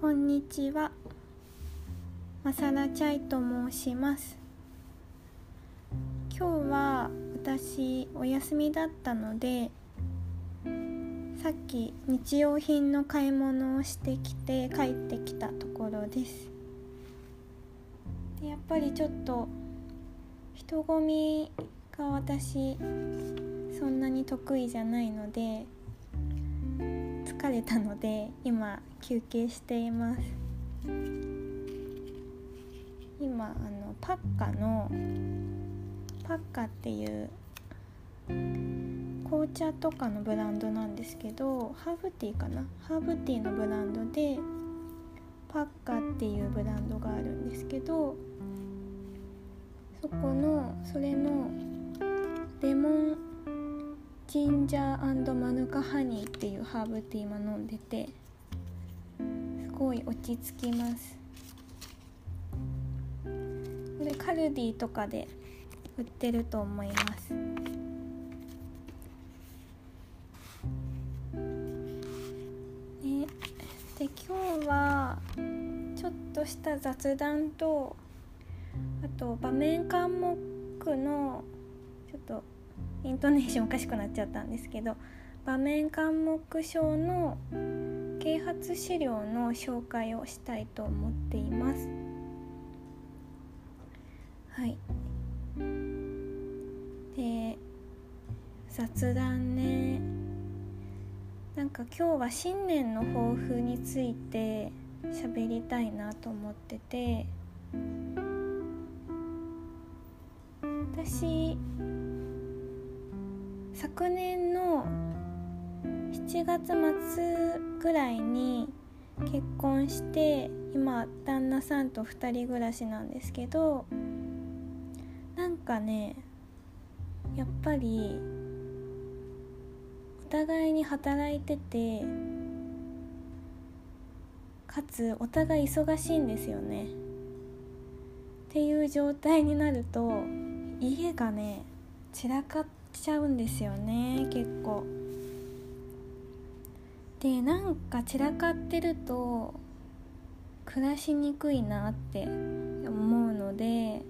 こんにちは。マサラチャイと申します。今日は私お休みだったので、さっき日用品の買い物をしてきて帰ってきたところです。でやっぱりちょっと人混みが私そんなに得意じゃないので疲れたので今休憩しています。今あのパッカのパッカっていう紅茶とかのブランドなんですけどハーブティーかな？ハーブティーのブランドでパッカっていうブランドがあるんですけどそこのそれのレモンジンジャーマヌカハニーっていうハーブティーも飲んでてすごい落ち着きます。これカルディとかで売ってると思います。ね。で今日はちょっとした雑談とあと場面科目のちょっとイントネーションおかしくなっちゃったんですけど場面科目書の啓発資料の紹介をしたいと思っています。はい。で雑談ね。なんか今日は新年の抱負について喋りたいなと思ってて私昨年の7月末ぐらいに結婚して今旦那さんと2人暮らしなんですけどなんかねやっぱりお互いに働いててかつお互い忙しいんですよね。っていう状態になると家がね散らかっちゃうんですよね結構。でなんか散らかってると暮らしにくいなって思うので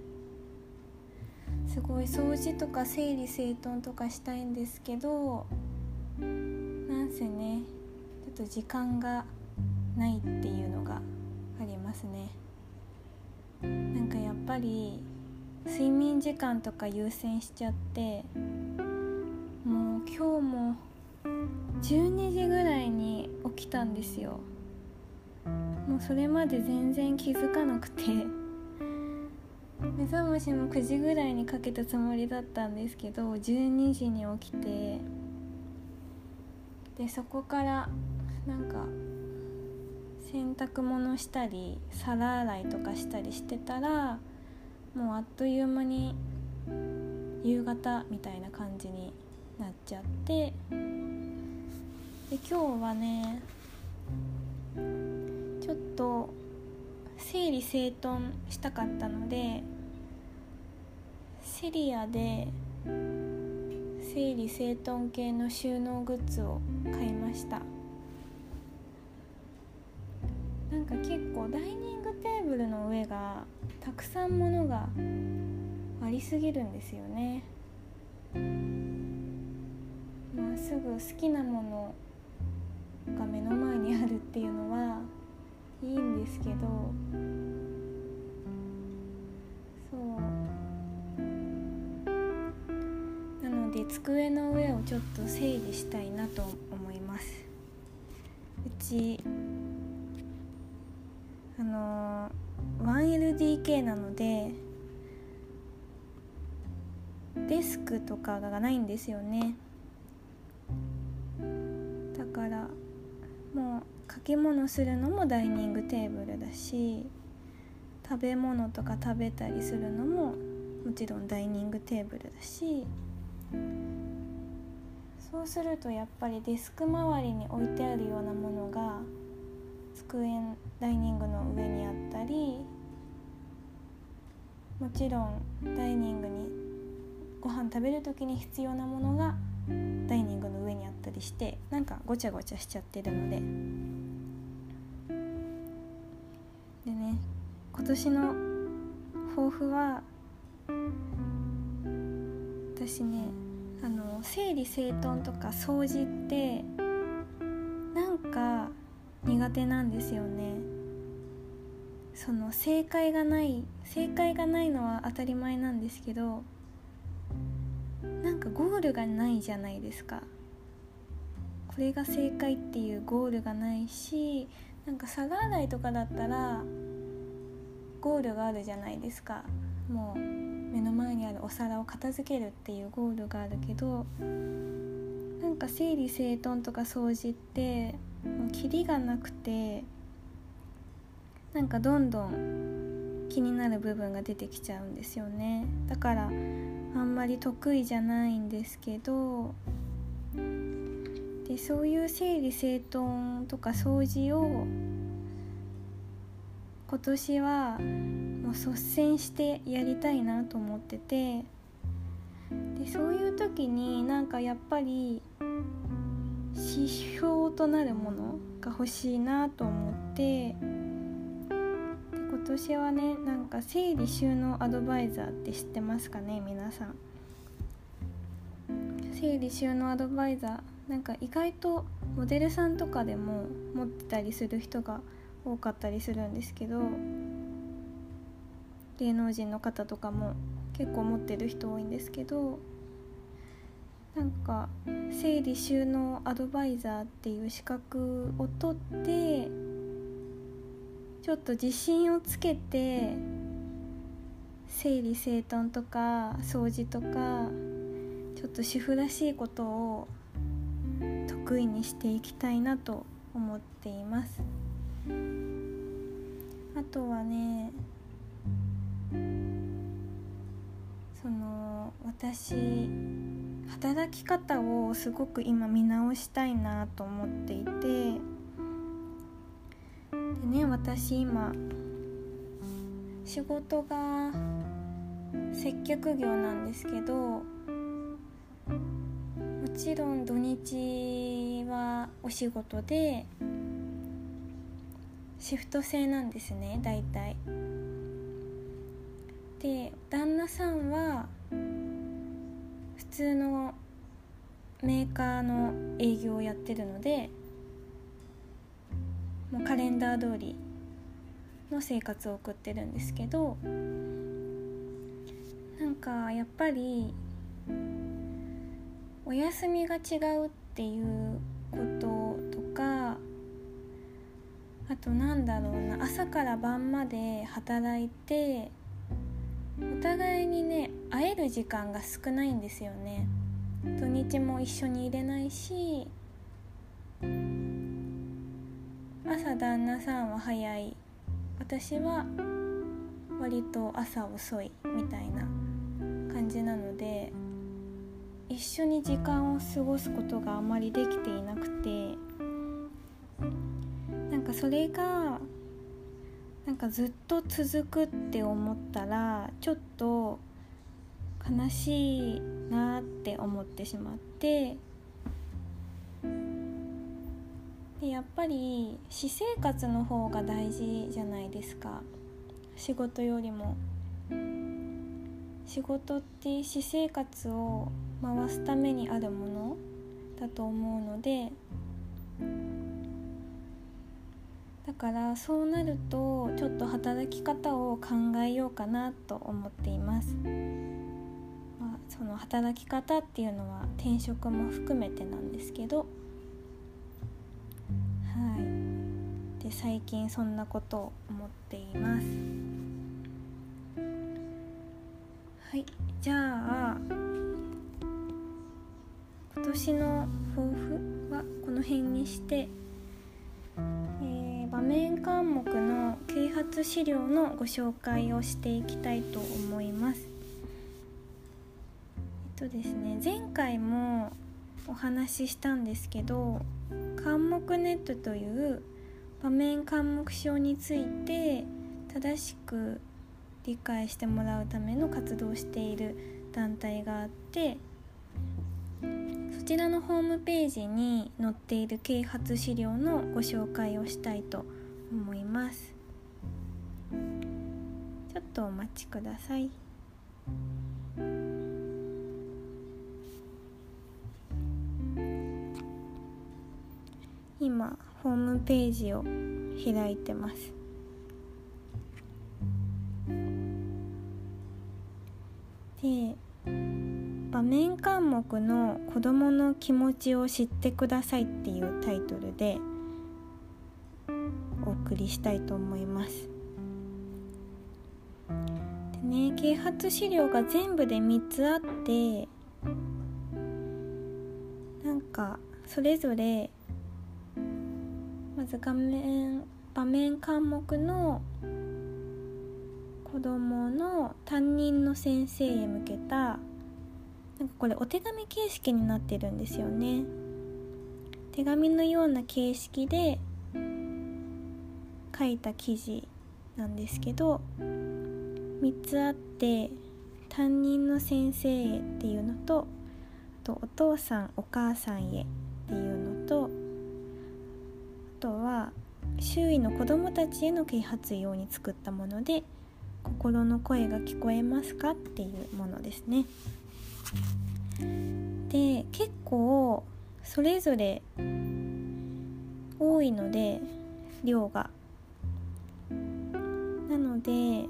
すごい掃除とか整理整頓とかしたいんですけどなんせねちょっと時間がないっていうのがありますね。なんかやっぱり睡眠時間とか優先しちゃってもう今日も12時ぐらいに起きたんですよ。もうそれまで全然気づかなくて。目覚ましも9時ぐらいにかけたつもりだったんですけど12時に起きて。でそこからなんか洗濯物したり皿洗いとかしたりしてたらもうあっという間に夕方みたいな感じになっちゃってで今日はねちょっと整理整頓したかったのでセリアで整理整頓系の収納グッズを買いました。なんか結構ダイニンテーブルの上がたくさん物がありすぎるんですよね。まあすぐ好きなものが目の前にあるっていうのはいいんですけど。そう。なので机の上をちょっと整理したいなと思います。うちの 1LDK なのでデスクとかがないんですよね。だからもう掛け物するのもダイニングテーブルだし食べ物とか食べたりするのももちろんダイニングテーブルだし。そうするとやっぱりデスク周りに置いてあるようなものが机ダイニングの上にあったりもちろんダイニングにご飯食べる時に必要なものがダイニングの上にあったりしてなんかごちゃごちゃしちゃってるので。でね今年の抱負は私ねあの整理整頓とか掃除って苦手なんですよね。その正解がない正解がないのは当たり前なんですけどなんかゴールがないじゃないですか。これが正解っていうゴールがないしなんか皿洗いとかだったらゴールがあるじゃないですか。もう目の前にあるお皿を片付けるっていうゴールがあるけどなんか整理整頓とか掃除ってもうキリがなくてなんかどんどん気になる部分が出てきちゃうんですよね。だからあんまり得意じゃないんですけどでそういう整理整頓とか掃除を今年はもう率先してやりたいなと思っててでそういう時になんかやっぱり指標となるものが欲しいなと思ってで今年はねなんか整理収納アドバイザーって知ってますかね皆さん。整理収納アドバイザーなんか意外とモデルさんとかでも持ってたりする人が多かったりするんですけど芸能人の方とかも結構持ってる人多いんですけどなんか整理収納アドバイザーっていう資格を取ってちょっと自信をつけて整理整頓とか掃除とかちょっと主婦らしいことを得意にしていきたいなと思っています。あとはねその私働き方をすごく今見直したいなと思っていてでね私今仕事が接客業なんですけどもちろん土日はお仕事でシフト制なんですね大体。で旦那さんは通のメーカーの営業をやってるのでもうカレンダー通りの生活を送ってるんですけどなんかやっぱりお休みが違うっていうこととかあとなんだろうな朝から晩まで働いてお互いにね会える時間が少ないんですよね。土日も一緒にいれないし朝旦那さんは早い。私は割と朝遅いみたいな感じなので一緒に時間を過ごすことがあまりできていなくてなんかそれがなんかずっと続くって思ったらちょっと悲しいなって思ってしまってでやっぱり私生活の方が大事じゃないですか。仕事よりも。仕事って私生活を回すためにあるものだと思うのでだからそうなるとちょっと働き方を考えようかなと思っています、まあ、その働き方っていうのは転職も含めてなんですけど。はい。で最近そんなことを思っています。はい。じゃあ今年の抱負はこの辺にして。場面科目の啓発資料のご紹介をしていきたいと思います。えっとですね前回もお話ししたんですけど科目ネットという場面科目書について正しく理解してもらうための活動をしている団体があってちらのホームページに載っている啓発資料のご紹介をしたいと思います。ちょっとお待ちください。今ホームページを開いてます。で場面項目の「子どもの気持ちを知ってください」っていうタイトルでお送りしたいと思います。でね啓発資料が全部で3つあってなんかそれぞれまず画面場面科目の子どもの担任の先生へ向けたなんかこれお手紙形式になってるんですよね手紙のような形式で書いた記事なんですけど3つあって担任の先生へっていうのとあとお父さんお母さんへっていうのとあとは周囲の子どもたちへの啓発用に作ったもので「心の声が聞こえますか?」っていうものですね。で結構それぞれ多いので量が。なので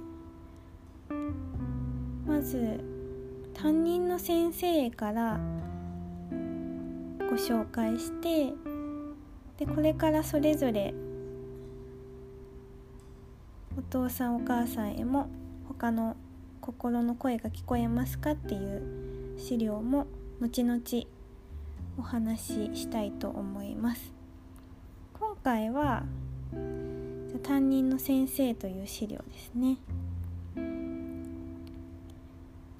まず担任の先生からご紹介してでこれからそれぞれお父さんお母さんへも他の心の声が聞こえますかっていう資料も後々お話ししたいと思います。今回は担任の先生という資料ですね。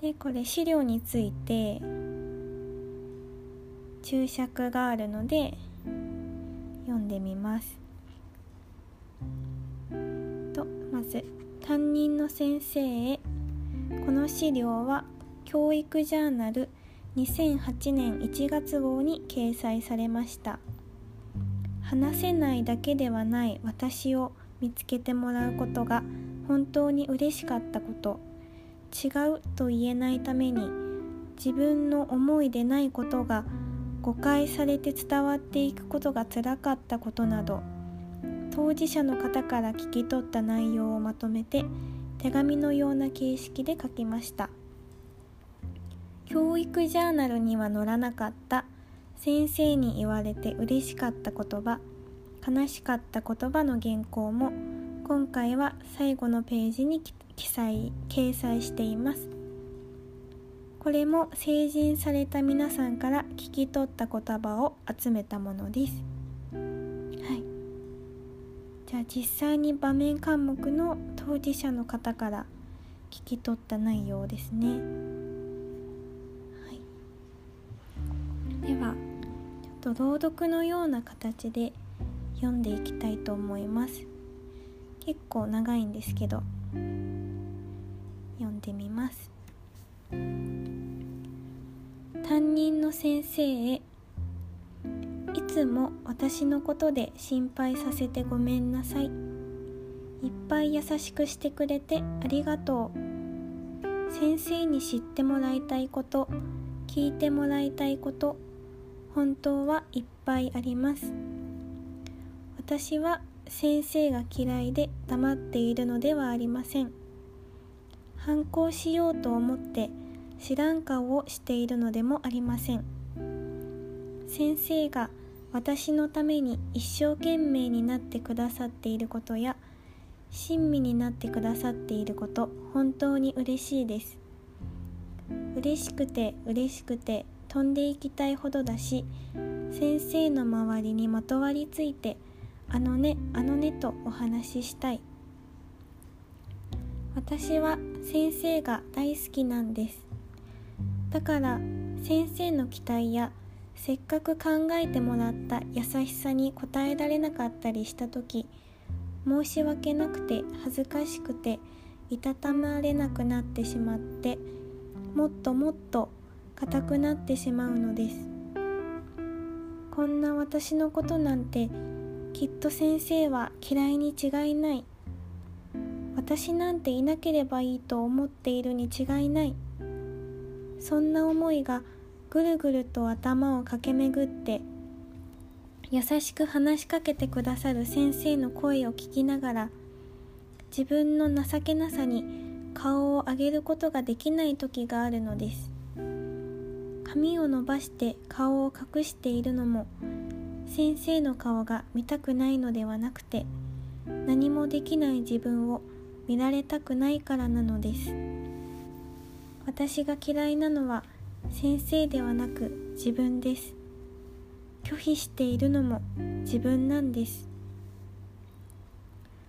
でこれ資料について注釈があるので読んでみます。とまず担任の先生へこの資料は教育ジャーナル2008年1月号に掲載されました。話せないだけではない私を見つけてもらうことが本当に嬉しかったこと。違うと言えないために自分の思いでないことが誤解されて伝わっていくことがつらかったことなど当事者の方から聞き取った内容をまとめて手紙のような形式で書きました。教育ジャーナルには載らなかった先生に言われて嬉しかった言葉悲しかった言葉の原稿も今回は最後のページに記載掲載していますこれも成人された皆さんから聞き取った言葉を集めたものです。はい。じゃあ実際に場面科目の当事者の方から聞き取った内容ですね。ではちょっと朗読のような形で読んでいきたいと思います。結構長いんですけど読んでみます。担任の先生へいつも私のことで心配させてごめんなさいいっぱい優しくしてくれてありがとう先生に知ってもらいたいこと聞いてもらいたいこと本当はいっぱいあります。私は先生が嫌いで黙っているのではありません。反抗しようと思って知らん顔をしているのでもありません。先生が私のために一生懸命になってくださっていることや親身になってくださっていること本当に嬉しいです。嬉しくて嬉しくて飛んでいきたいほどだし先生の周りにまとわりついてあのねあのねとお話ししたい。私は先生が大好きなんです。だから先生の期待やせっかく考えてもらった優しさに応えられなかったりした時申し訳なくて恥ずかしくていたたまれなくなってしまってもっともっと硬くなってしまうのです。こんな私のことなんてきっと先生は嫌いに違いない。私なんていなければいいと思っているに違いない。そんな思いがぐるぐると頭を駆け巡って優しく話しかけてくださる先生の声を聞きながら自分の情けなさに顔を上げることができない時があるのです。髪を伸ばして顔を隠しているのも先生の顔が見たくないのではなくて何もできない自分を見られたくないからなのです。私が嫌いなのは先生ではなく自分です。拒否しているのも自分なんです。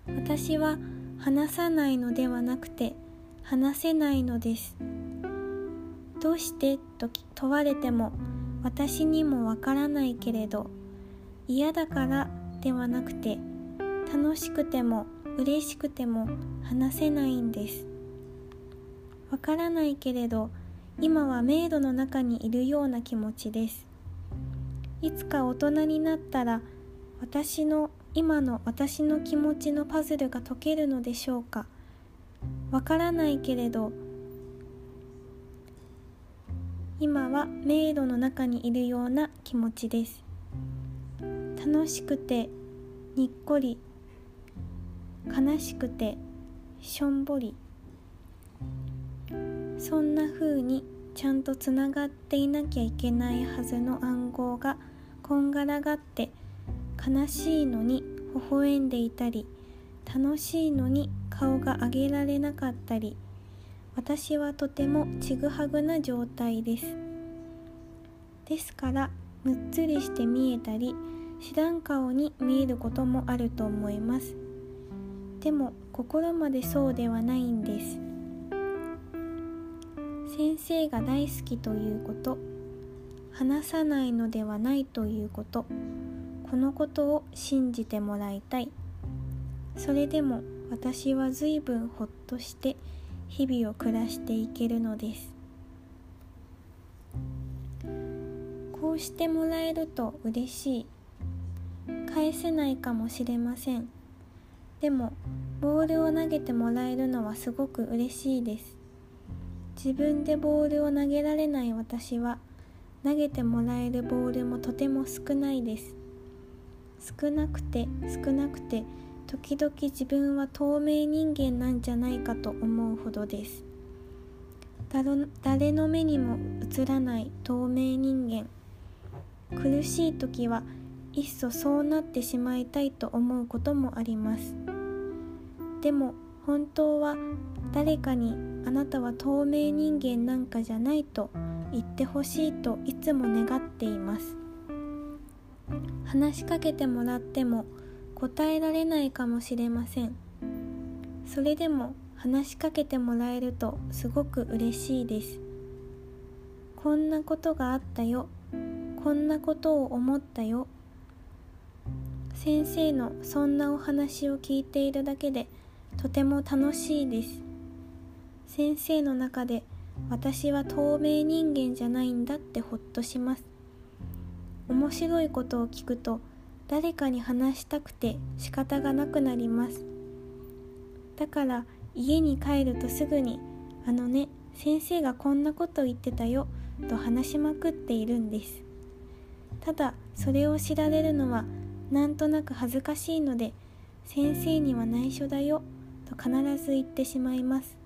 私は話さないのではなくて話せないのです。どうして？と問われても私にもわからないけれど嫌だからではなくて楽しくても嬉しくても話せないんです。わからないけれど今は迷路の中にいるような気持ちです。いつか大人になったら私の今の私の気持ちのパズルが解けるのでしょうか。わからないけれど今は迷路の中にいるような気持ちです。楽しくてにっこり悲しくてしょんぼり。そんな風にちゃんとつながっていなきゃいけないはずの暗号がこんがらがって悲しいのに微笑んでいたり楽しいのに顔が上げられなかったり私はとてもちぐはぐな状態です。ですからむっつりして見えたり知らん顔に見えることもあると思います。でも心までそうではないんです。先生が大好きということ話さないのではないということこのことを信じてもらいたい。それでも私は随分ほっとして日々を暮らしていけるのです。こうしてもらえると嬉しい。返せないかもしれません。でもボールを投げてもらえるのはすごく嬉しいです。自分でボールを投げられない私は投げてもらえるボールもとても少ないです。少なくて少なくて時々自分は透明人間なんじゃないかと思うほどです。誰の目にも映らない透明人間。苦しい時はいっそそうなってしまいたいと思うこともあります。でも本当は誰かにあなたは透明人間なんかじゃないと言ってほしいといつも願っています。話しかけてもらっても答えられないかもしれません。それでも話しかけてもらえるとすごく嬉しいです。こんなことがあったよ。こんなことを思ったよ。先生のそんなお話を聞いているだけでとても楽しいです。先生の中で私は透明人間じゃないんだってほっとします。面白いことを聞くと誰かに話したくて仕方がなくなります。だから家に帰るとすぐに「あのね先生がこんなこと言ってたよ」と話しまくっているんです。ただそれを知られるのはなんとなく恥ずかしいので「先生には内緒だよ」と必ず言ってしまいます。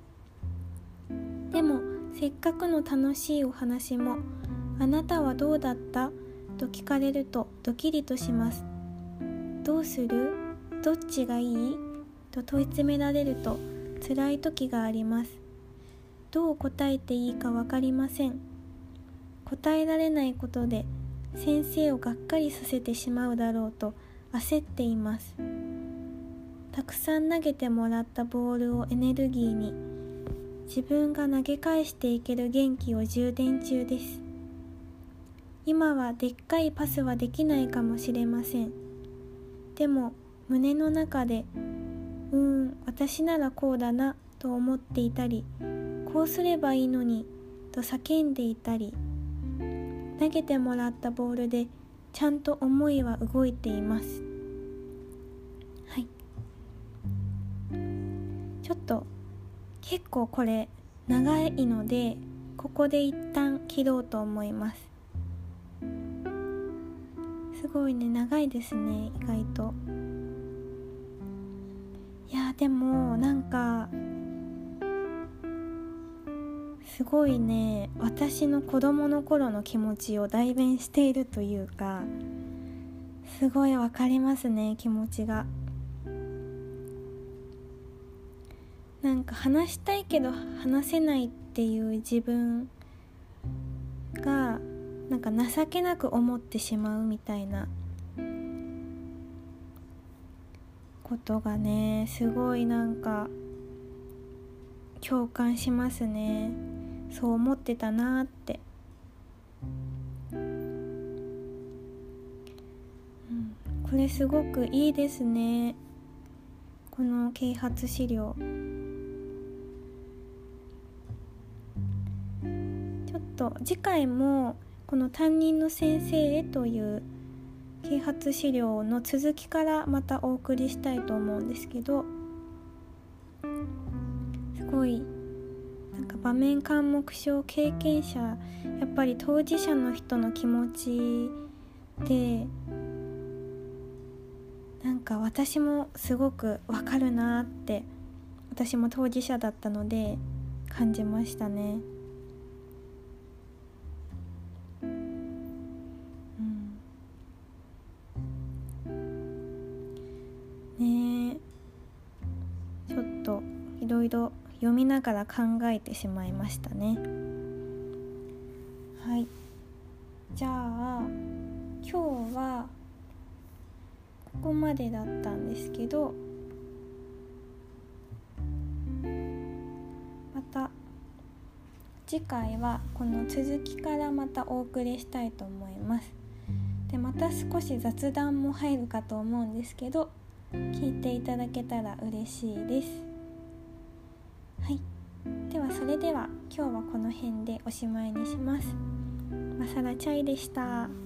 でもせっかくの楽しいお話も「あなたはどうだった?」と聞かれるとドキリとします。どうする？どっちがいい？と問い詰められると辛い時があります。どう答えていいか分かりません。答えられないことで先生をがっかりさせてしまうだろうと焦っています。たくさん投げてもらったボールをエネルギーに自分が投げ返していける元気を充電中です。今はでっかいパスはできないかもしれません。でも胸の中で「うーん私ならこうだな」と思っていたりこうすればいいのにと叫んでいたり投げてもらったボールでちゃんと思いは動いています。はい。ちょっと結構これ長いのでここで一旦切ろうと思います。すごいね。長いですね。意外と。いやでもなんかすごいね。私の子供の頃の気持ちを代弁しているというかすごいわかりますね。気持ちが。なんか話したいけど話せないっていう自分なんか情けなく思ってしまうみたいなことがねすごいなんか共感しますね。そう思ってたなって、うん、これすごくいいですね。この啓発資料。ちょっと次回もこの担任の先生へという啓発資料の続きからまたお送りしたいと思うんですけどすごいなんか場面緘黙症経験者やっぱり当事者の人の気持ちでなんか私もすごくわかるなって私も当事者だったので感じましたね。いろいろ読みながら考えてしまいましたね。はい。じゃあ今日はここまでだったんですけどまた次回はこの続きからまたお送りしたいと思います。でまた少し雑談も入るかと思うんですけど聞いていただけたら嬉しいです。ではそれでは今日はこの辺でおしまいにしますマサラチャイでした。